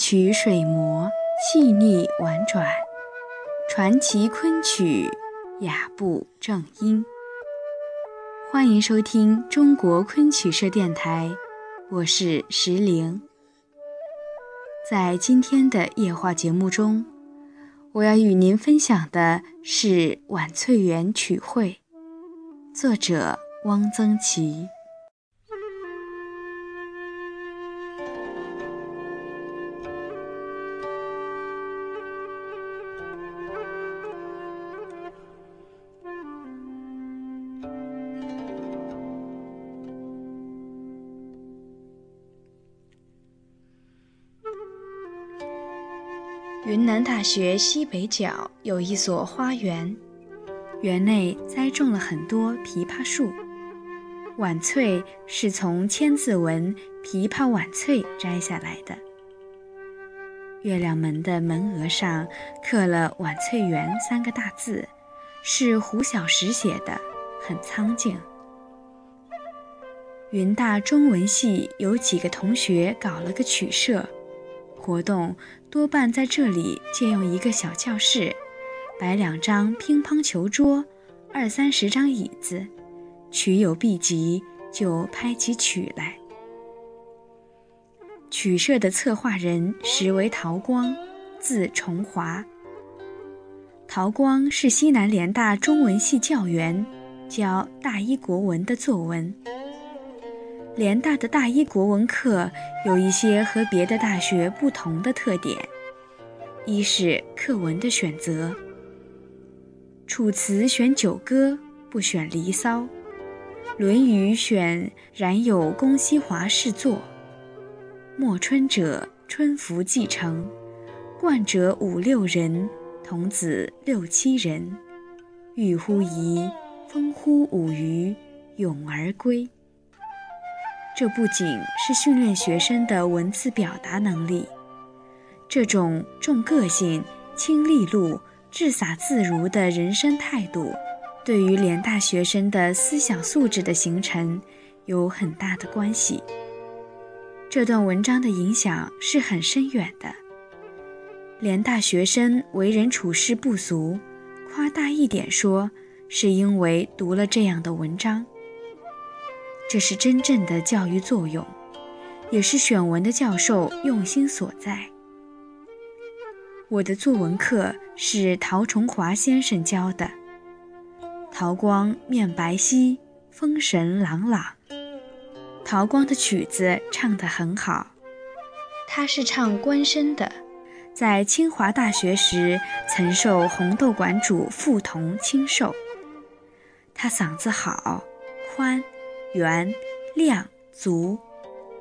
曲水磨，细腻婉转；传奇昆曲，雅步正音。欢迎收听中国昆曲社电台，我是石玲。在今天的夜话节目中，我要与您分享的是《晚翠园曲会》，作者汪曾祺。云南大学西北角有一所花园，园内栽种了很多枇杷树。晚翠是从千字文“枇杷晚翠”摘下来的。月亮门的门额上刻了“晚翠园”三个大字，是胡小石写的，很苍劲。云大中文系有几个同学搞了个曲社。活动多半在这里借用一个小教室，摆两张乒乓球桌，二三十张椅子，曲有毕集就拍起曲来。曲社的策划人实为陶光，字崇华。陶光是西南联大中文系教员，教大一国文的作文。联大的大一国文课有一些和别的大学不同的特点：一是课文的选择，《楚辞》选《九歌》，不选《离骚》；《论语》选冉有公西华侍作，莫春者春服继承，冠者五六人，童子六七人，欲乎沂，风乎舞雩，咏而归。这不仅是训练学生的文字表达能力，这种重个性、轻利落、自洒自如的人生态度，对于联大学生的思想素质的形成有很大的关系。这段文章的影响是很深远的。联大学生为人处事不俗，夸大一点说，是因为读了这样的文章。这是真正的教育作用，也是选文的教授用心所在。我的作文课是陶崇华先生教的。陶光面白皙，风神朗朗。陶光的曲子唱得很好，他是唱官声的，在清华大学时曾受红豆馆主傅彤亲授。他嗓子好，宽。圆、亮、足，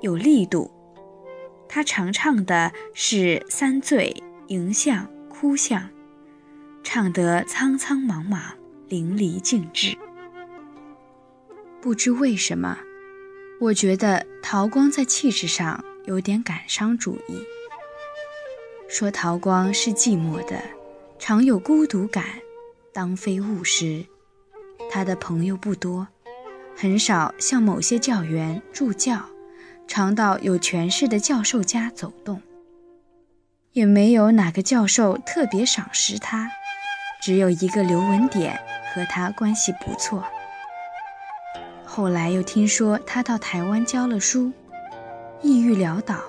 有力度。他常唱的是三醉、迎相、哭相，唱得苍苍茫茫，淋漓尽致。不知为什么，我觉得陶光在气质上有点感伤主义。说陶光是寂寞的，常有孤独感，当非误实。他的朋友不多。很少向某些教员助教，常到有权势的教授家走动，也没有哪个教授特别赏识他，只有一个刘文典和他关系不错。后来又听说他到台湾教了书，抑郁潦倒，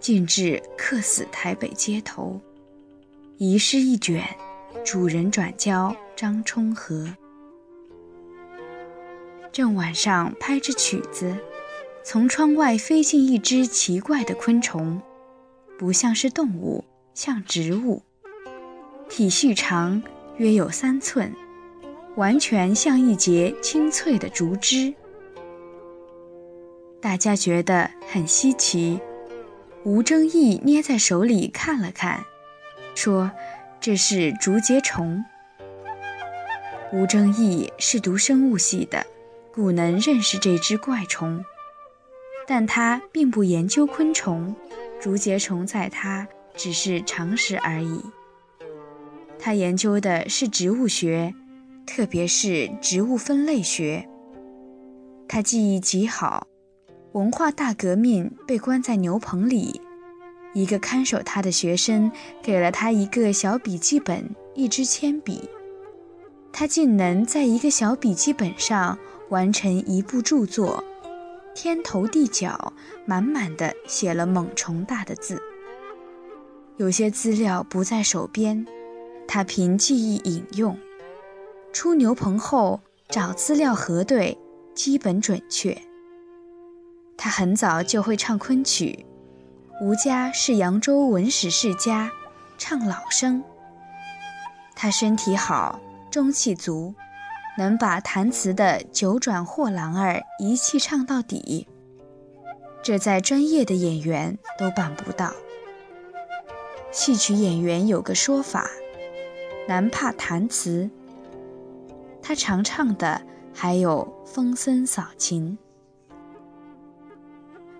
竟至客死台北街头，遗诗一卷，主人转交张充和。正晚上拍着曲子，从窗外飞进一只奇怪的昆虫，不像是动物，像植物，体细长，约有三寸，完全像一节青翠的竹枝。大家觉得很稀奇，吴正义捏在手里看了看，说：“这是竹节虫。”吴正义是读生物系的。故能认识这只怪虫，但他并不研究昆虫，竹节虫在他只是常识而已。他研究的是植物学，特别是植物分类学。他记忆极好，文化大革命被关在牛棚里，一个看守他的学生给了他一个小笔记本、一支铅笔，他竟能在一个小笔记本上完成一部著作，天头地脚满满的写了猛虫大的字。有些资料不在手边，他凭记忆引用，出牛棚后找资料核对，基本准确。他很早就会唱昆曲。吴家是扬州文史世家，唱老生。他身体好，中气足，能把弹词的九转货郎儿一气唱到底，这在专业的演员都办不到。戏曲演员有个说法，男怕弹词。他常唱的还有《风声扫琴》。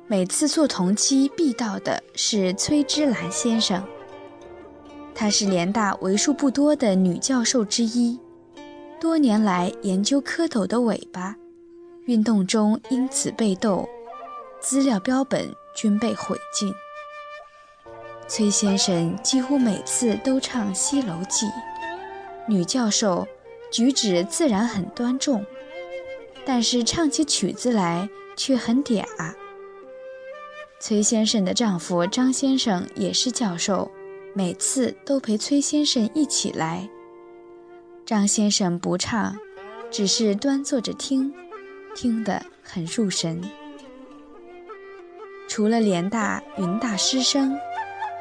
每次做同期必到的是崔之兰先生，她是联大为数不多的女教授之一，多年来研究蝌蚪的尾巴，运动中因此被斗，资料标本均被毁尽。崔先生几乎每次都唱《西楼记》，女教授举止自然很端重，但是唱起曲子来却很嗲。崔先生的丈夫张先生也是教授，每次都陪崔先生一起来。张先生不唱，只是端坐着听，听得很入神。除了联大、云大师生，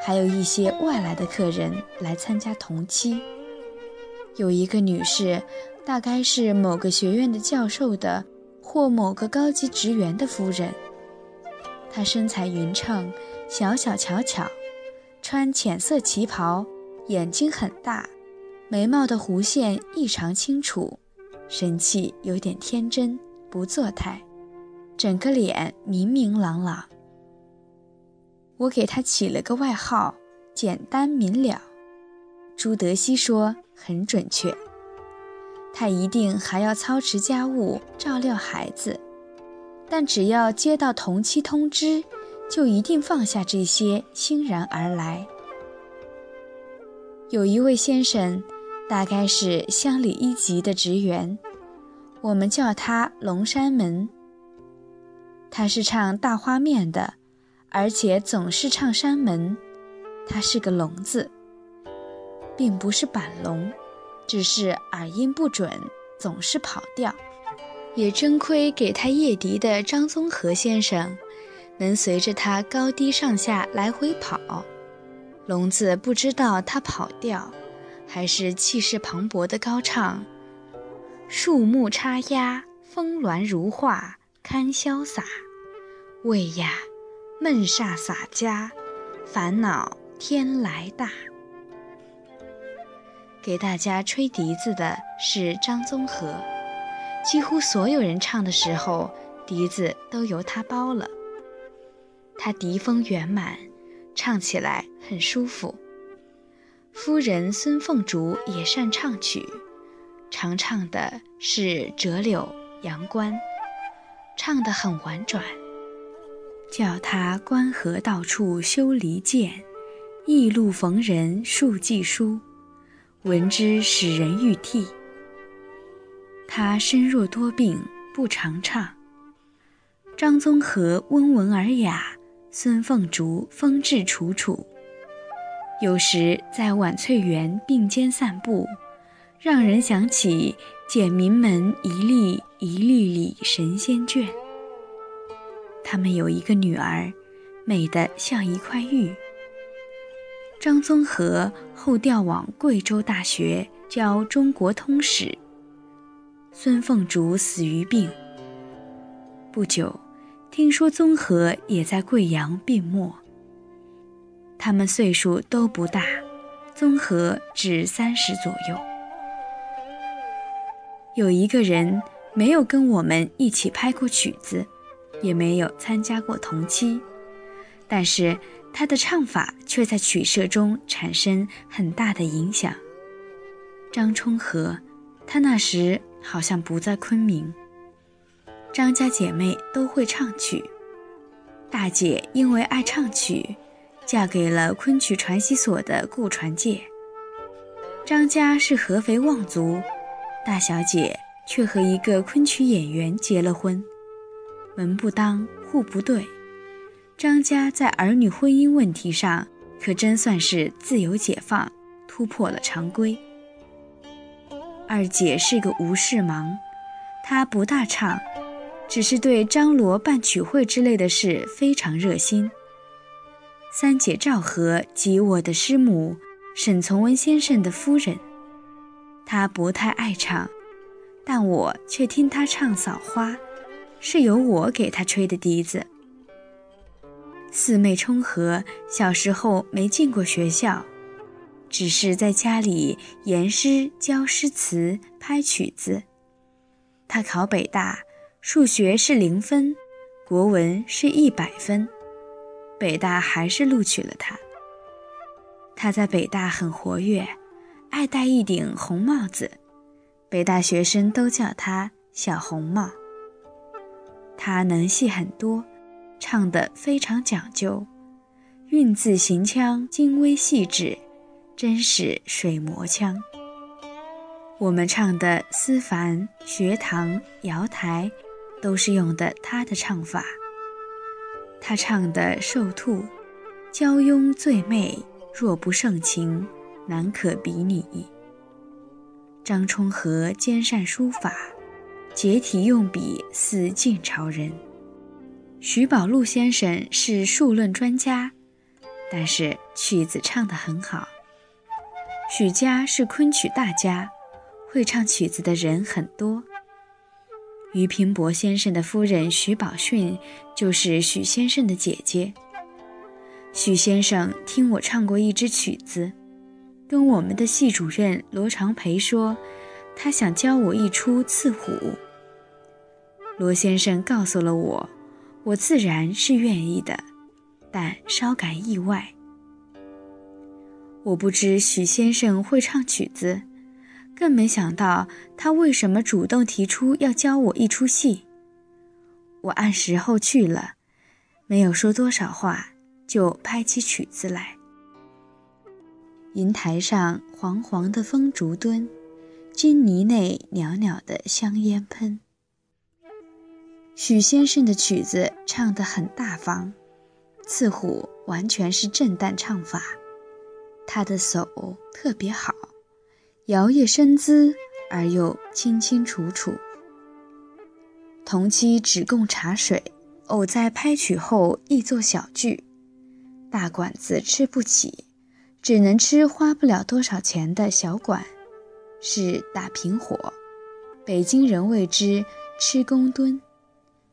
还有一些外来的客人来参加同期。有一个女士，大概是某个学院的教授的，或某个高级职员的夫人。她身材匀称，小小巧巧，穿浅色旗袍，眼睛很大，眉毛的弧线异常清楚，神气有点天真，不作态，整个脸明明朗朗。我给他起了个外号，简单明了。朱德熙说很准确。他一定还要操持家务，照料孩子。但只要接到同期通知，就一定放下这些，欣然而来。有一位先生，大概是乡里一级的职员，我们叫他龙山门。他是唱大花面的，而且总是唱山门。他是个聋子，并不是板聋，只是耳音不准，总是跑调。也真亏给他夜笛的张宗和先生，能随着他高低上下来回跑。聋子不知道他跑调，还是气势磅礴的高唱：“树木插鸦，峰峦如画，堪潇洒。喂呀，闷煞洒家，烦恼天来大。”给大家吹笛子的是张宗和。几乎所有人唱的时候，笛子都由他包了。他笛风圆满，唱起来很舒服。夫人孙凤竹也善唱曲，常唱的是《折柳》《阳关》，唱得很婉转。叫他关河到处修离间，驿路逢人数寄书，闻之使人欲涕。他身弱多病，不常唱。张宗和温文尔雅，孙凤竹风致楚楚。有时在晚翠园并肩散步，让人想起简明门一粒一粒里神仙卷。他们有一个女儿，美得像一块玉。张宗和后调往贵州大学教中国通史。孙凤竹死于病。不久，听说宗和也在贵阳病没。他们岁数都不大，综合只三十左右。有一个人没有跟我们一起拍过曲子，也没有参加过同期，但是他的唱法却在曲社中产生很大的影响。张充和，他那时。好像不在昆明。张家姐妹都会唱曲，大姐因为爱唱曲，嫁给了昆曲传习所的顾传介。张家是合肥望族，大小姐却和一个昆曲演员结了婚，门不当户不对。张家在儿女婚姻问题上可真算是自由解放，突破了常规。二姐是个无事忙，她不大唱，只是对张罗办曲会之类的事非常热心。三姐赵和即我的师母沈从文先生的夫人，她不太爱唱，但我却听她唱《扫花》，是由我给她吹的笛子。四妹冲和小时候没进过学校。只是在家里研诗、教诗词、拍曲子。他考北大，数学是零分，国文是一百分，北大还是录取了他。他在北大很活跃，爱戴一顶红帽子，北大学生都叫他“小红帽”。他能戏很多，唱得非常讲究，韵字行腔精微细致。真是水磨腔。我们唱的《思凡》《学堂》《瑶台》，都是用的他的唱法。他唱的《瘦兔》，娇慵最媚，若不盛情，难可比拟。张充和兼善书法，结体用笔似晋朝人。徐宝禄先生是数论专家，但是曲子唱得很好。许家是昆曲大家，会唱曲子的人很多。俞平伯先生的夫人许宝训就是许先生的姐姐。许先生听我唱过一支曲子，跟我们的系主任罗长培说，他想教我一出《刺虎》。罗先生告诉了我，我自然是愿意的，但稍感意外。我不知许先生会唱曲子，更没想到他为什么主动提出要教我一出戏。我按时候去了，没有说多少话，就拍起曲子来。银台上黄黄的风烛蹲，金泥内袅袅的香烟喷。许先生的曲子唱得很大方，刺虎完全是正旦唱法。他的手特别好，摇曳身姿而又清清楚楚。同期只供茶水，偶在拍曲后亦作小聚。大馆子吃不起，只能吃花不了多少钱的小馆，是打平伙。北京人谓之吃公墩，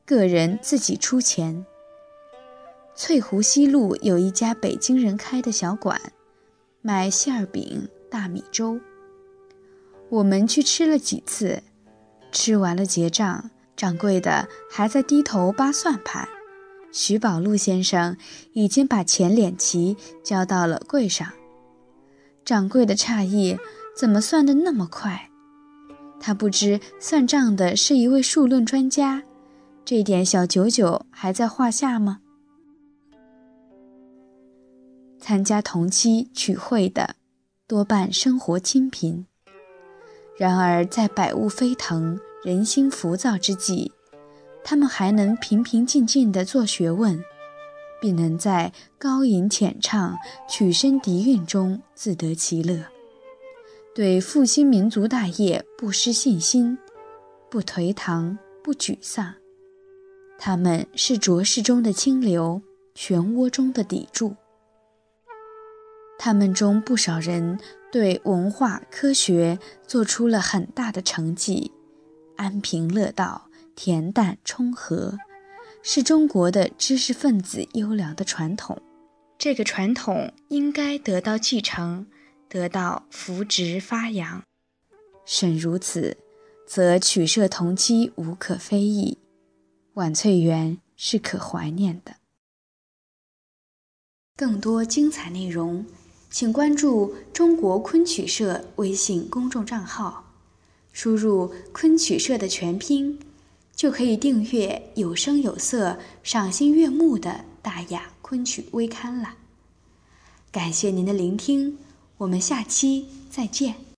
个人自己出钱。翠湖西路有一家北京人开的小馆。买馅儿饼、大米粥。我们去吃了几次，吃完了结账，掌柜的还在低头扒算盘。徐宝禄先生已经把钱敛齐，交到了柜上。掌柜的诧异，怎么算得那么快？他不知算账的是一位数论专家，这点小九九还在话下吗？参加同期曲会的，多半生活清贫。然而在百物飞腾、人心浮躁之际，他们还能平平静静地做学问，并能在高吟浅唱、曲声笛韵中自得其乐，对复兴民族大业不失信心，不颓唐，不沮丧。他们是浊世中的清流，漩涡中的砥柱。他们中不少人对文化科学做出了很大的成绩，安贫乐道，恬淡充和，是中国的知识分子优良的传统。这个传统应该得到继承，得到扶植发扬。甚如此，则曲社同期无可非议，晚翠园是可怀念的。更多精彩内容。请关注中国昆曲社微信公众账号，输入“昆曲社”的全拼，就可以订阅有声有色、赏心悦目的大雅昆曲微刊了。感谢您的聆听，我们下期再见。